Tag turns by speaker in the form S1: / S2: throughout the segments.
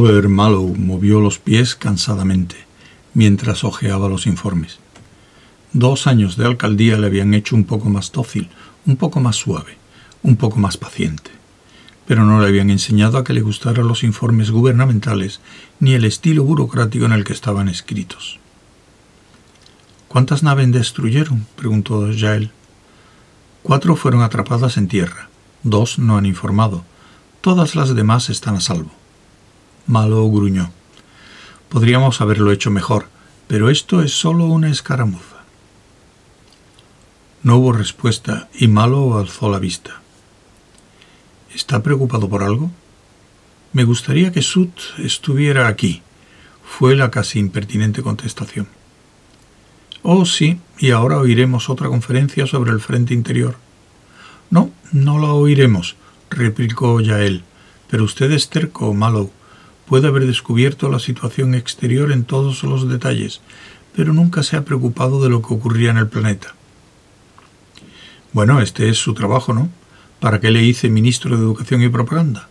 S1: Hover Mallow movió los pies cansadamente mientras hojeaba los informes. Dos años de alcaldía le habían hecho un poco más dócil, un poco más suave, un poco más paciente, pero no le habían enseñado a que le gustaran los informes gubernamentales ni el estilo burocrático en el que estaban escritos. ¿Cuántas naves destruyeron? preguntó Jael. Cuatro fueron atrapadas en tierra, dos no han informado, todas las demás están a salvo. Malo gruñó. Podríamos haberlo hecho mejor, pero esto es solo una escaramuza. No hubo respuesta y Malo alzó la vista. ¿Está preocupado por algo? Me gustaría que Sut estuviera aquí, fue la casi impertinente contestación. Oh, sí, y ahora oiremos otra conferencia sobre el frente interior. No, no la oiremos, replicó Yael, pero usted es terco, Malo puede haber descubierto la situación exterior en todos los detalles, pero nunca se ha preocupado de lo que ocurría en el planeta. Bueno, este es su trabajo, ¿no? ¿Para qué le hice ministro de Educación y Propaganda?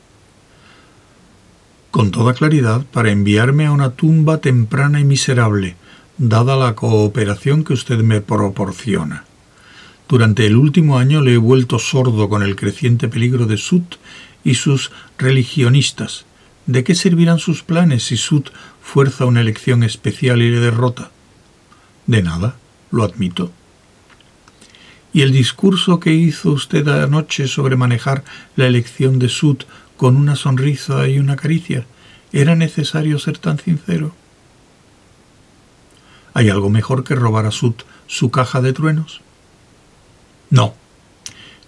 S1: Con toda claridad, para enviarme a una tumba temprana y miserable, dada la cooperación que usted me proporciona. Durante el último año le he vuelto sordo con el creciente peligro de Sut y sus religionistas, ¿De qué servirán sus planes si Sud fuerza una elección especial y le derrota? De nada, lo admito. ¿Y el discurso que hizo usted anoche sobre manejar la elección de Sud con una sonrisa y una caricia? ¿Era necesario ser tan sincero? ¿Hay algo mejor que robar a Sud su caja de truenos? No,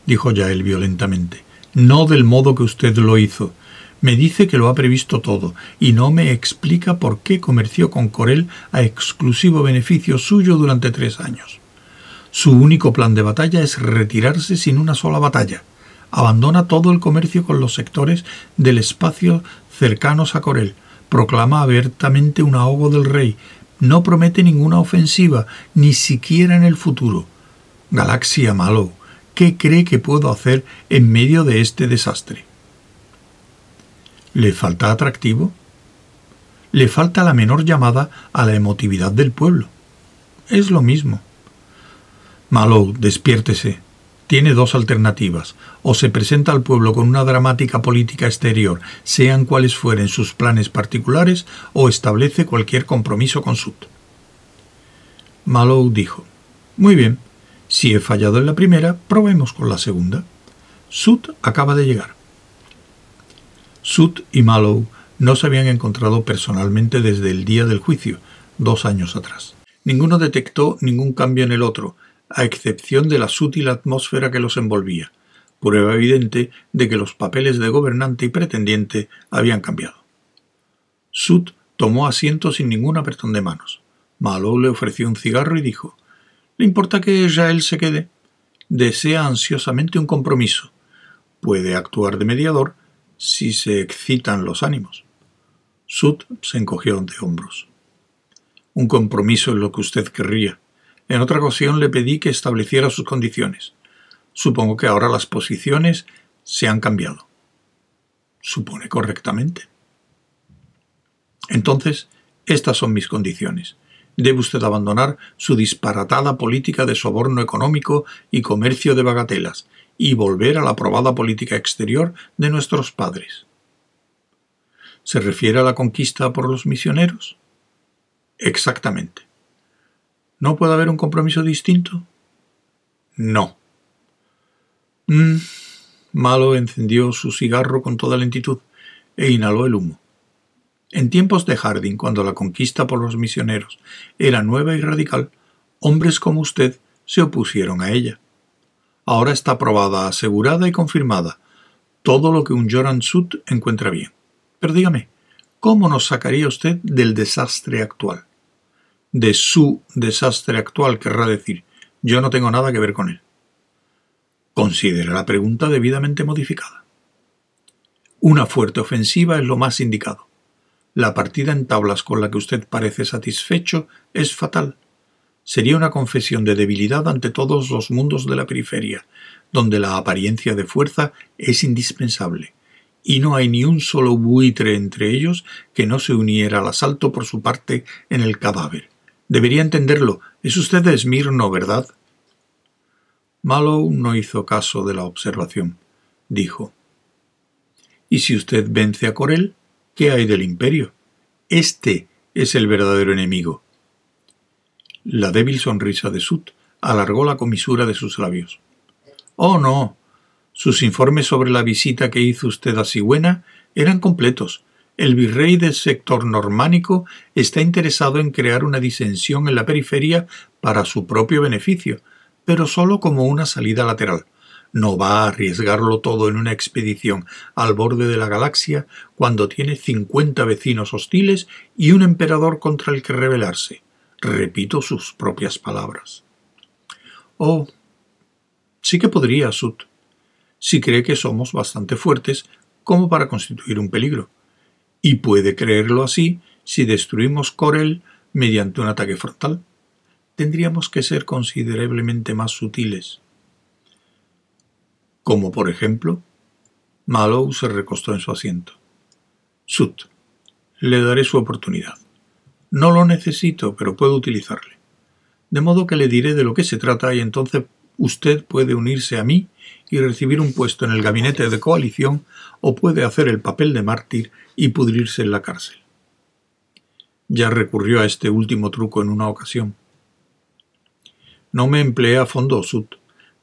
S1: dijo ya él violentamente, no del modo que usted lo hizo, me dice que lo ha previsto todo y no me explica por qué comerció con Corel a exclusivo beneficio suyo durante tres años. Su único plan de batalla es retirarse sin una sola batalla. Abandona todo el comercio con los sectores del espacio cercanos a Corel. Proclama abiertamente un ahogo del rey. No promete ninguna ofensiva, ni siquiera en el futuro. Galaxia Malo, ¿qué cree que puedo hacer en medio de este desastre? ¿Le falta atractivo? Le falta la menor llamada a la emotividad del pueblo. Es lo mismo. Malou, despiértese. Tiene dos alternativas. O se presenta al pueblo con una dramática política exterior, sean cuales fueren sus planes particulares, o establece cualquier compromiso con Sud. Malou dijo, Muy bien, si he fallado en la primera, probemos con la segunda. Sud acaba de llegar. Sud y Mallow no se habían encontrado personalmente desde el día del juicio, dos años atrás. Ninguno detectó ningún cambio en el otro, a excepción de la sutil atmósfera que los envolvía, prueba evidente de que los papeles de gobernante y pretendiente habían cambiado. Sud tomó asiento sin ningún apretón de manos. Mallow le ofreció un cigarro y dijo ¿Le importa que él se quede? Desea ansiosamente un compromiso. Puede actuar de mediador si se excitan los ánimos. Sud se encogió de hombros. Un compromiso es lo que usted querría. En otra ocasión le pedí que estableciera sus condiciones. Supongo que ahora las posiciones se han cambiado. Supone correctamente. Entonces, estas son mis condiciones. Debe usted abandonar su disparatada política de soborno económico y comercio de bagatelas y volver a la aprobada política exterior de nuestros padres. ¿Se refiere a la conquista por los misioneros? Exactamente. ¿No puede haber un compromiso distinto? No. Mm. Malo encendió su cigarro con toda lentitud e inhaló el humo. En tiempos de Harding, cuando la conquista por los misioneros era nueva y radical, hombres como usted se opusieron a ella. Ahora está probada, asegurada y confirmada. Todo lo que un Joran Sud encuentra bien. Pero dígame, ¿cómo nos sacaría usted del desastre actual? De su desastre actual, querrá decir. Yo no tengo nada que ver con él. Considera la pregunta debidamente modificada. Una fuerte ofensiva es lo más indicado. La partida en tablas con la que usted parece satisfecho es fatal sería una confesión de debilidad ante todos los mundos de la periferia, donde la apariencia de fuerza es indispensable, y no hay ni un solo buitre entre ellos que no se uniera al asalto por su parte en el cadáver. Debería entenderlo. Es usted de Esmirno, ¿verdad? Mallow no hizo caso de la observación. Dijo Y si usted vence a Corel, ¿qué hay del imperio? Este es el verdadero enemigo. La débil sonrisa de Sut alargó la comisura de sus labios. Oh, no. Sus informes sobre la visita que hizo usted a Sigüena eran completos. El virrey del sector normánico está interesado en crear una disensión en la periferia para su propio beneficio, pero solo como una salida lateral. No va a arriesgarlo todo en una expedición al borde de la galaxia cuando tiene cincuenta vecinos hostiles y un emperador contra el que rebelarse. Repito sus propias palabras. Oh, sí que podría, Sut, si cree que somos bastante fuertes como para constituir un peligro. Y puede creerlo así si destruimos Corel mediante un ataque frontal. Tendríamos que ser considerablemente más sutiles. Como por ejemplo, Mallow se recostó en su asiento. Sut, le daré su oportunidad. No lo necesito, pero puedo utilizarle. De modo que le diré de lo que se trata y entonces usted puede unirse a mí y recibir un puesto en el gabinete de coalición o puede hacer el papel de mártir y pudrirse en la cárcel. Ya recurrió a este último truco en una ocasión. No me empleé a fondo,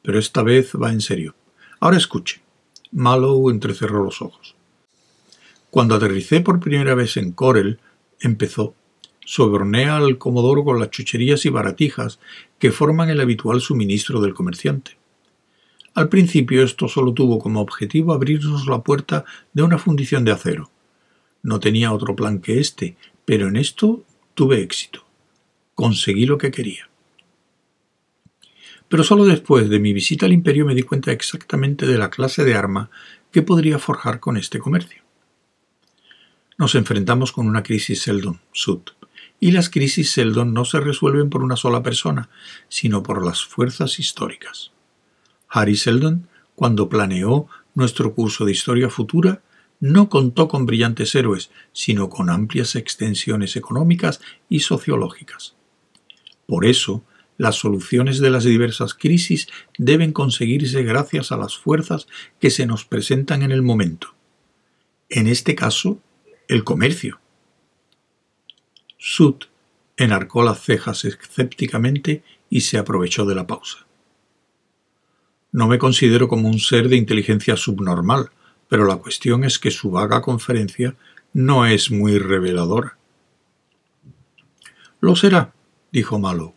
S1: pero esta vez va en serio. Ahora escuche. Mallow entrecerró los ojos. Cuando aterricé por primera vez en Corel, empezó sobornea al comodoro con las chucherías y baratijas que forman el habitual suministro del comerciante. Al principio esto solo tuvo como objetivo abrirnos la puerta de una fundición de acero. No tenía otro plan que este, pero en esto tuve éxito. Conseguí lo que quería. Pero solo después de mi visita al imperio me di cuenta exactamente de la clase de arma que podría forjar con este comercio. Nos enfrentamos con una crisis Seldon, Sud, y las crisis Seldon no se resuelven por una sola persona, sino por las fuerzas históricas. Harry Seldon, cuando planeó nuestro curso de historia futura, no contó con brillantes héroes, sino con amplias extensiones económicas y sociológicas. Por eso, las soluciones de las diversas crisis deben conseguirse gracias a las fuerzas que se nos presentan en el momento. En este caso, el comercio. Sud enarcó las cejas escépticamente y se aprovechó de la pausa. No me considero como un ser de inteligencia subnormal, pero la cuestión es que su vaga conferencia no es muy reveladora. Lo será, dijo Malo.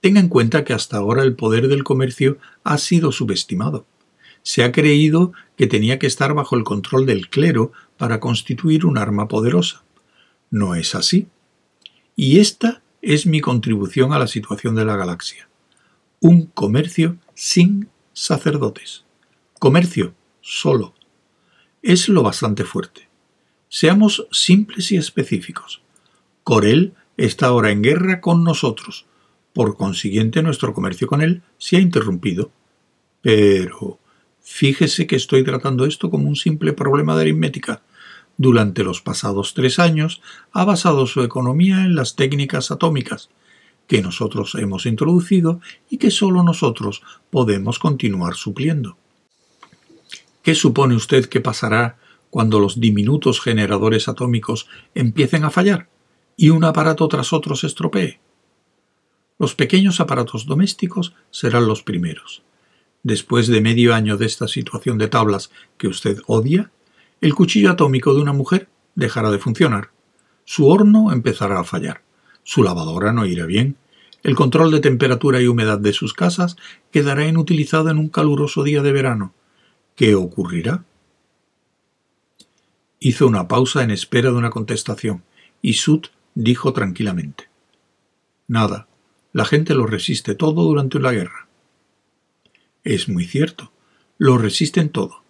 S1: Tenga en cuenta que hasta ahora el poder del comercio ha sido subestimado. Se ha creído que tenía que estar bajo el control del clero para constituir un arma poderosa. No es así. Y esta es mi contribución a la situación de la galaxia. Un comercio sin sacerdotes. Comercio solo. Es lo bastante fuerte. Seamos simples y específicos. Corel está ahora en guerra con nosotros. Por consiguiente, nuestro comercio con él se ha interrumpido. Pero fíjese que estoy tratando esto como un simple problema de aritmética durante los pasados tres años ha basado su economía en las técnicas atómicas, que nosotros hemos introducido y que sólo nosotros podemos continuar supliendo. ¿Qué supone usted que pasará cuando los diminutos generadores atómicos empiecen a fallar y un aparato tras otro se estropee? Los pequeños aparatos domésticos serán los primeros. Después de medio año de esta situación de tablas que usted odia, el cuchillo atómico de una mujer dejará de funcionar. Su horno empezará a fallar. Su lavadora no irá bien. El control de temperatura y humedad de sus casas quedará inutilizado en un caluroso día de verano. ¿Qué ocurrirá? Hizo una pausa en espera de una contestación, y Sut dijo tranquilamente Nada, la gente lo resiste todo durante la guerra. Es muy cierto, lo resisten todo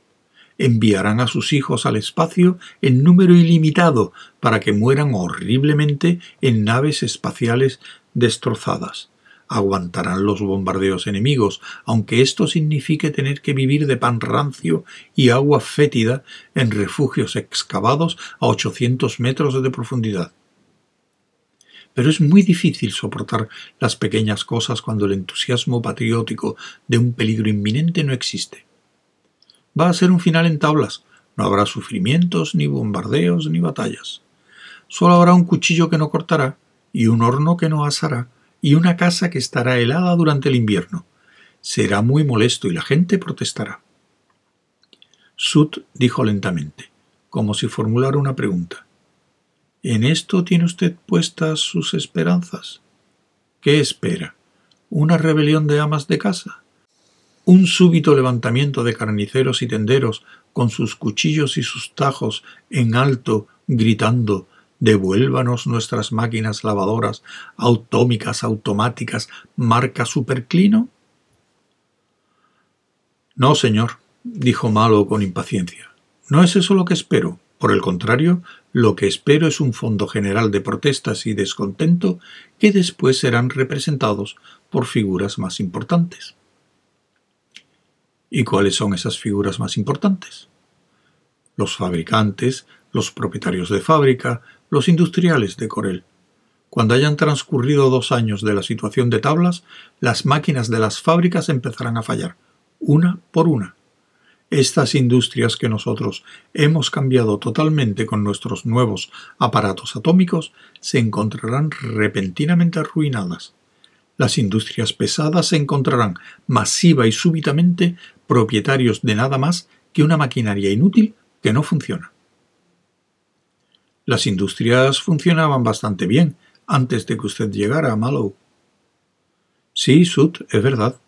S1: enviarán a sus hijos al espacio en número ilimitado para que mueran horriblemente en naves espaciales destrozadas. Aguantarán los bombardeos enemigos, aunque esto signifique tener que vivir de pan rancio y agua fétida en refugios excavados a 800 metros de profundidad. Pero es muy difícil soportar las pequeñas cosas cuando el entusiasmo patriótico de un peligro inminente no existe. Va a ser un final en tablas, no habrá sufrimientos, ni bombardeos, ni batallas. Solo habrá un cuchillo que no cortará, y un horno que no asará, y una casa que estará helada durante el invierno. Será muy molesto y la gente protestará. Sut dijo lentamente, como si formulara una pregunta. ¿En esto tiene usted puestas sus esperanzas? ¿Qué espera? ¿Una rebelión de amas de casa? ¿Un súbito levantamiento de carniceros y tenderos con sus cuchillos y sus tajos en alto, gritando Devuélvanos nuestras máquinas lavadoras autómicas, automáticas, marca superclino? No, señor, dijo Malo con impaciencia. No es eso lo que espero. Por el contrario, lo que espero es un fondo general de protestas y descontento que después serán representados por figuras más importantes. ¿Y cuáles son esas figuras más importantes? Los fabricantes, los propietarios de fábrica, los industriales de Corel. Cuando hayan transcurrido dos años de la situación de tablas, las máquinas de las fábricas empezarán a fallar, una por una. Estas industrias que nosotros hemos cambiado totalmente con nuestros nuevos aparatos atómicos se encontrarán repentinamente arruinadas. Las industrias pesadas se encontrarán masiva y súbitamente propietarios de nada más que una maquinaria inútil que no funciona. Las industrias funcionaban bastante bien antes de que usted llegara a Mallow. Sí, Sud, es verdad,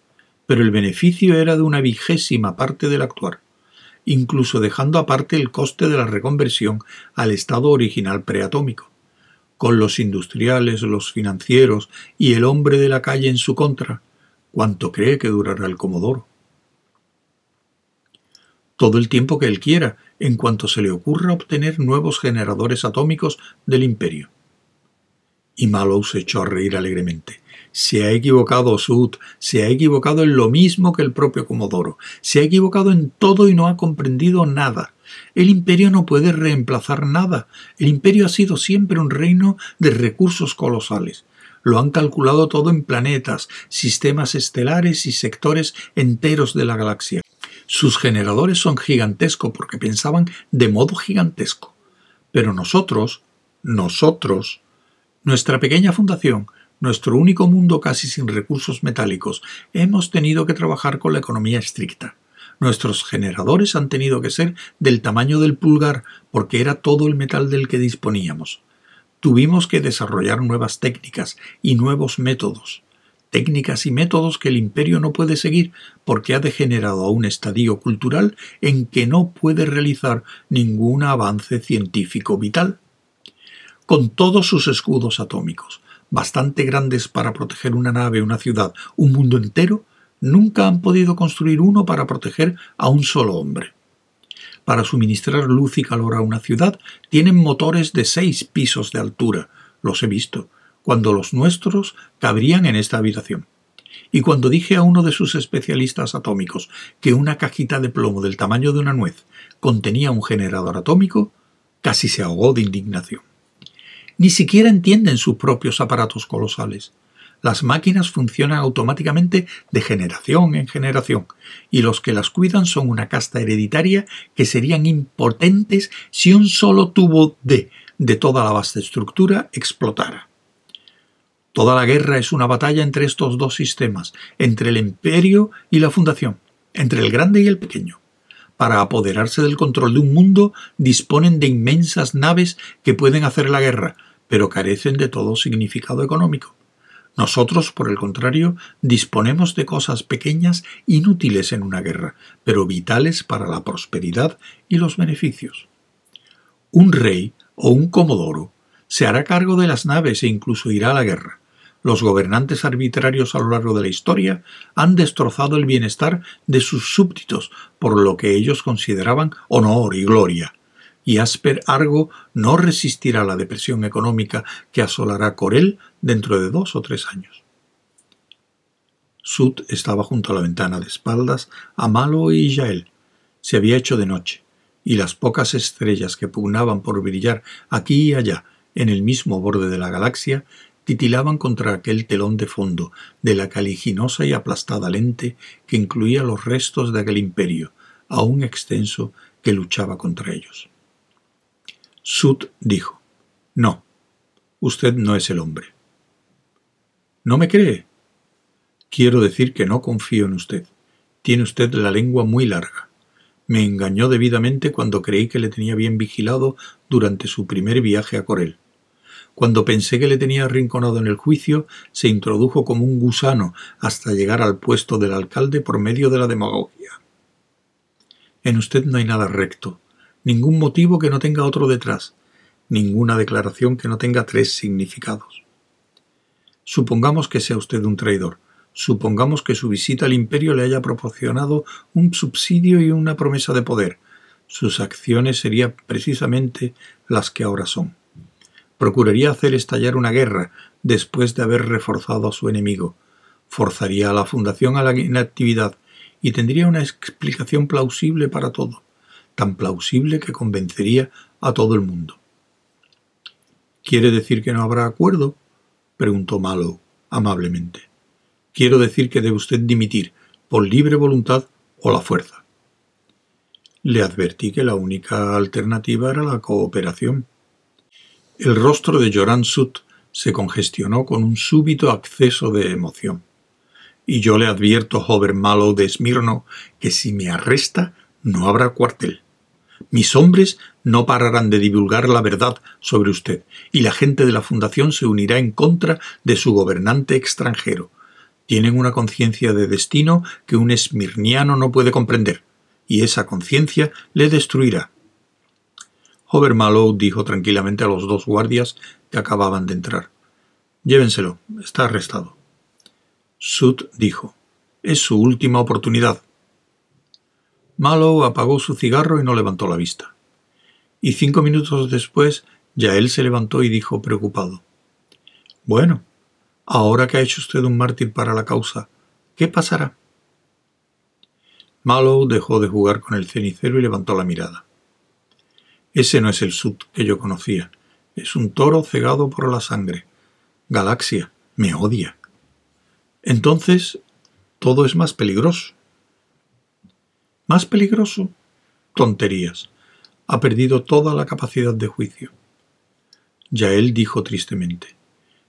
S1: pero el beneficio era de una vigésima parte del actuar, incluso dejando aparte el coste de la reconversión al estado original preatómico. Con los industriales, los financieros y el hombre de la calle en su contra, ¿cuánto cree que durará el Comodoro? todo el tiempo que él quiera, en cuanto se le ocurra obtener nuevos generadores atómicos del imperio. Y Mallow se echó a reír alegremente. Se ha equivocado Sud, se ha equivocado en lo mismo que el propio Comodoro, se ha equivocado en todo y no ha comprendido nada. El imperio no puede reemplazar nada. El imperio ha sido siempre un reino de recursos colosales. Lo han calculado todo en planetas, sistemas estelares y sectores enteros de la galaxia. Sus generadores son gigantescos porque pensaban de modo gigantesco. Pero nosotros, nosotros, nuestra pequeña fundación, nuestro único mundo casi sin recursos metálicos, hemos tenido que trabajar con la economía estricta. Nuestros generadores han tenido que ser del tamaño del pulgar porque era todo el metal del que disponíamos. Tuvimos que desarrollar nuevas técnicas y nuevos métodos técnicas y métodos que el imperio no puede seguir porque ha degenerado a un estadio cultural en que no puede realizar ningún avance científico vital. Con todos sus escudos atómicos, bastante grandes para proteger una nave, una ciudad, un mundo entero, nunca han podido construir uno para proteger a un solo hombre. Para suministrar luz y calor a una ciudad tienen motores de seis pisos de altura, los he visto, cuando los nuestros cabrían en esta habitación. Y cuando dije a uno de sus especialistas atómicos que una cajita de plomo del tamaño de una nuez contenía un generador atómico, casi se ahogó de indignación. Ni siquiera entienden sus propios aparatos colosales. Las máquinas funcionan automáticamente de generación en generación, y los que las cuidan son una casta hereditaria que serían impotentes si un solo tubo de de toda la vasta estructura explotara. Toda la guerra es una batalla entre estos dos sistemas, entre el imperio y la fundación, entre el grande y el pequeño. Para apoderarse del control de un mundo disponen de inmensas naves que pueden hacer la guerra, pero carecen de todo significado económico. Nosotros, por el contrario, disponemos de cosas pequeñas inútiles en una guerra, pero vitales para la prosperidad y los beneficios. Un rey o un comodoro se hará cargo de las naves e incluso irá a la guerra los gobernantes arbitrarios a lo largo de la historia han destrozado el bienestar de sus súbditos por lo que ellos consideraban honor y gloria. Y Asper Argo no resistirá la depresión económica que asolará Corel dentro de dos o tres años. Sud estaba junto a la ventana de espaldas a Malo y Yael. Se había hecho de noche, y las pocas estrellas que pugnaban por brillar aquí y allá en el mismo borde de la galaxia titilaban contra aquel telón de fondo de la caliginosa y aplastada lente que incluía los restos de aquel imperio, aún extenso, que luchaba contra ellos. Sud dijo, No, usted no es el hombre. ¿No me cree? Quiero decir que no confío en usted. Tiene usted la lengua muy larga. Me engañó debidamente cuando creí que le tenía bien vigilado durante su primer viaje a Corel. Cuando pensé que le tenía arrinconado en el juicio, se introdujo como un gusano hasta llegar al puesto del alcalde por medio de la demagogia. En usted no hay nada recto, ningún motivo que no tenga otro detrás, ninguna declaración que no tenga tres significados. Supongamos que sea usted un traidor, Supongamos que su visita al imperio le haya proporcionado un subsidio y una promesa de poder. Sus acciones serían precisamente las que ahora son. Procuraría hacer estallar una guerra después de haber reforzado a su enemigo. Forzaría a la fundación a la inactividad y tendría una explicación plausible para todo, tan plausible que convencería a todo el mundo. ¿Quiere decir que no habrá acuerdo? preguntó Mallow amablemente. Quiero decir que debe usted dimitir, por libre voluntad o la fuerza. Le advertí que la única alternativa era la cooperación. El rostro de Joran Sut se congestionó con un súbito acceso de emoción. Y yo le advierto, joven malo de Esmirno, que si me arresta no habrá cuartel. Mis hombres no pararán de divulgar la verdad sobre usted, y la gente de la Fundación se unirá en contra de su gobernante extranjero, tienen una conciencia de destino que un esmirniano no puede comprender, y esa conciencia le destruirá. Hover Mallow dijo tranquilamente a los dos guardias que acababan de entrar. Llévenselo, está arrestado. Sud dijo, es su última oportunidad. Mallow apagó su cigarro y no levantó la vista. Y cinco minutos después, ya él se levantó y dijo preocupado. Bueno, Ahora que ha hecho usted un mártir para la causa, ¿qué pasará? Mallow dejó de jugar con el cenicero y levantó la mirada. Ese no es el Sud que yo conocía. Es un toro cegado por la sangre. Galaxia, me odia. Entonces, todo es más peligroso. ¿Más peligroso? Tonterías. Ha perdido toda la capacidad de juicio. Ya él dijo tristemente.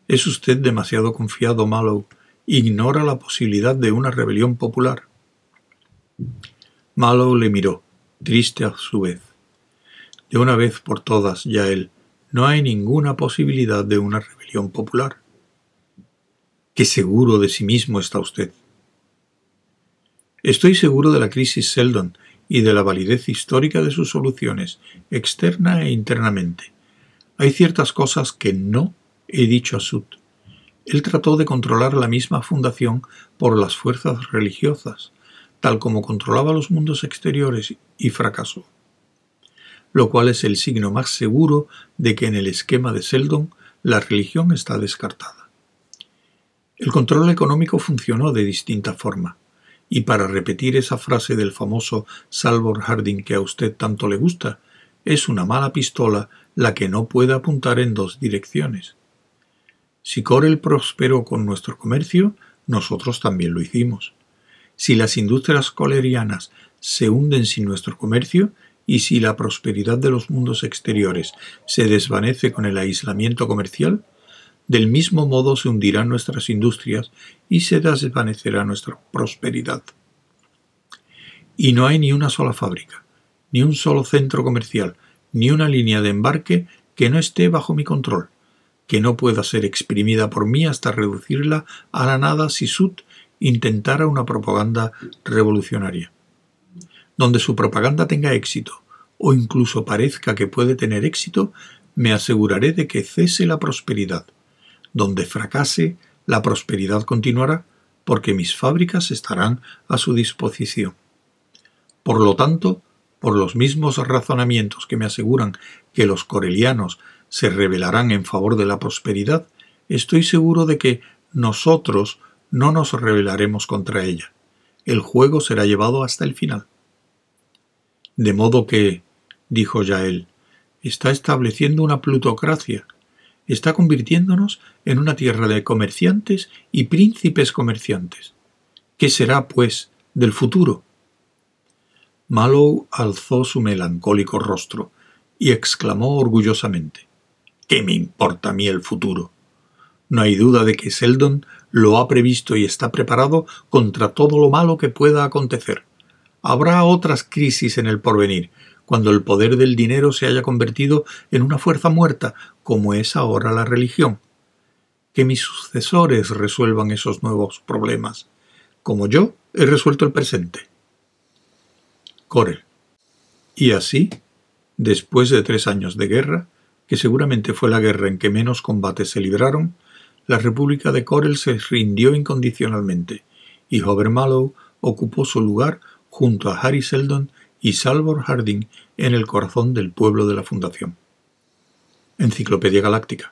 S1: Es usted demasiado confiado, Mallow. Ignora la posibilidad de una rebelión popular. Mallow le miró, triste a su vez. De una vez por todas, ya él, no hay ninguna posibilidad de una rebelión popular. Qué seguro de sí mismo está usted. Estoy seguro de la crisis Seldon y de la validez histórica de sus soluciones, externa e internamente. Hay ciertas cosas que no he dicho a Sud. Él trató de controlar la misma fundación por las fuerzas religiosas, tal como controlaba los mundos exteriores, y fracasó. Lo cual es el signo más seguro de que en el esquema de Seldon la religión está descartada. El control económico funcionó de distinta forma, y para repetir esa frase del famoso Salvor Harding que a usted tanto le gusta, es una mala pistola la que no puede apuntar en dos direcciones. Si Corel prosperó con nuestro comercio, nosotros también lo hicimos. Si las industrias colerianas se hunden sin nuestro comercio, y si la prosperidad de los mundos exteriores se desvanece con el aislamiento comercial, del mismo modo se hundirán nuestras industrias y se desvanecerá nuestra prosperidad. Y no hay ni una sola fábrica, ni un solo centro comercial, ni una línea de embarque que no esté bajo mi control que no pueda ser exprimida por mí hasta reducirla a la nada si Sud intentara una propaganda revolucionaria. Donde su propaganda tenga éxito, o incluso parezca que puede tener éxito, me aseguraré de que cese la prosperidad. Donde fracase, la prosperidad continuará, porque mis fábricas estarán a su disposición. Por lo tanto, por los mismos razonamientos que me aseguran que los corelianos se rebelarán en favor de la prosperidad, estoy seguro de que nosotros no nos rebelaremos contra ella. El juego será llevado hasta el final. De modo que, dijo Yael, está estableciendo una plutocracia, está convirtiéndonos en una tierra de comerciantes y príncipes comerciantes. ¿Qué será, pues, del futuro? Mallow alzó su melancólico rostro y exclamó orgullosamente ¿Qué me importa a mí el futuro? No hay duda de que Seldon lo ha previsto y está preparado contra todo lo malo que pueda acontecer. Habrá otras crisis en el porvenir, cuando el poder del dinero se haya convertido en una fuerza muerta, como es ahora la religión. Que mis sucesores resuelvan esos nuevos problemas, como yo he resuelto el presente. Corel. Y así, después de tres años de guerra, que seguramente fue la guerra en que menos combates se libraron, la República de Corel se rindió incondicionalmente, y Hover Mallow ocupó su lugar junto a Harry Seldon y Salvor Harding en el corazón del pueblo de la Fundación. Enciclopedia Galáctica.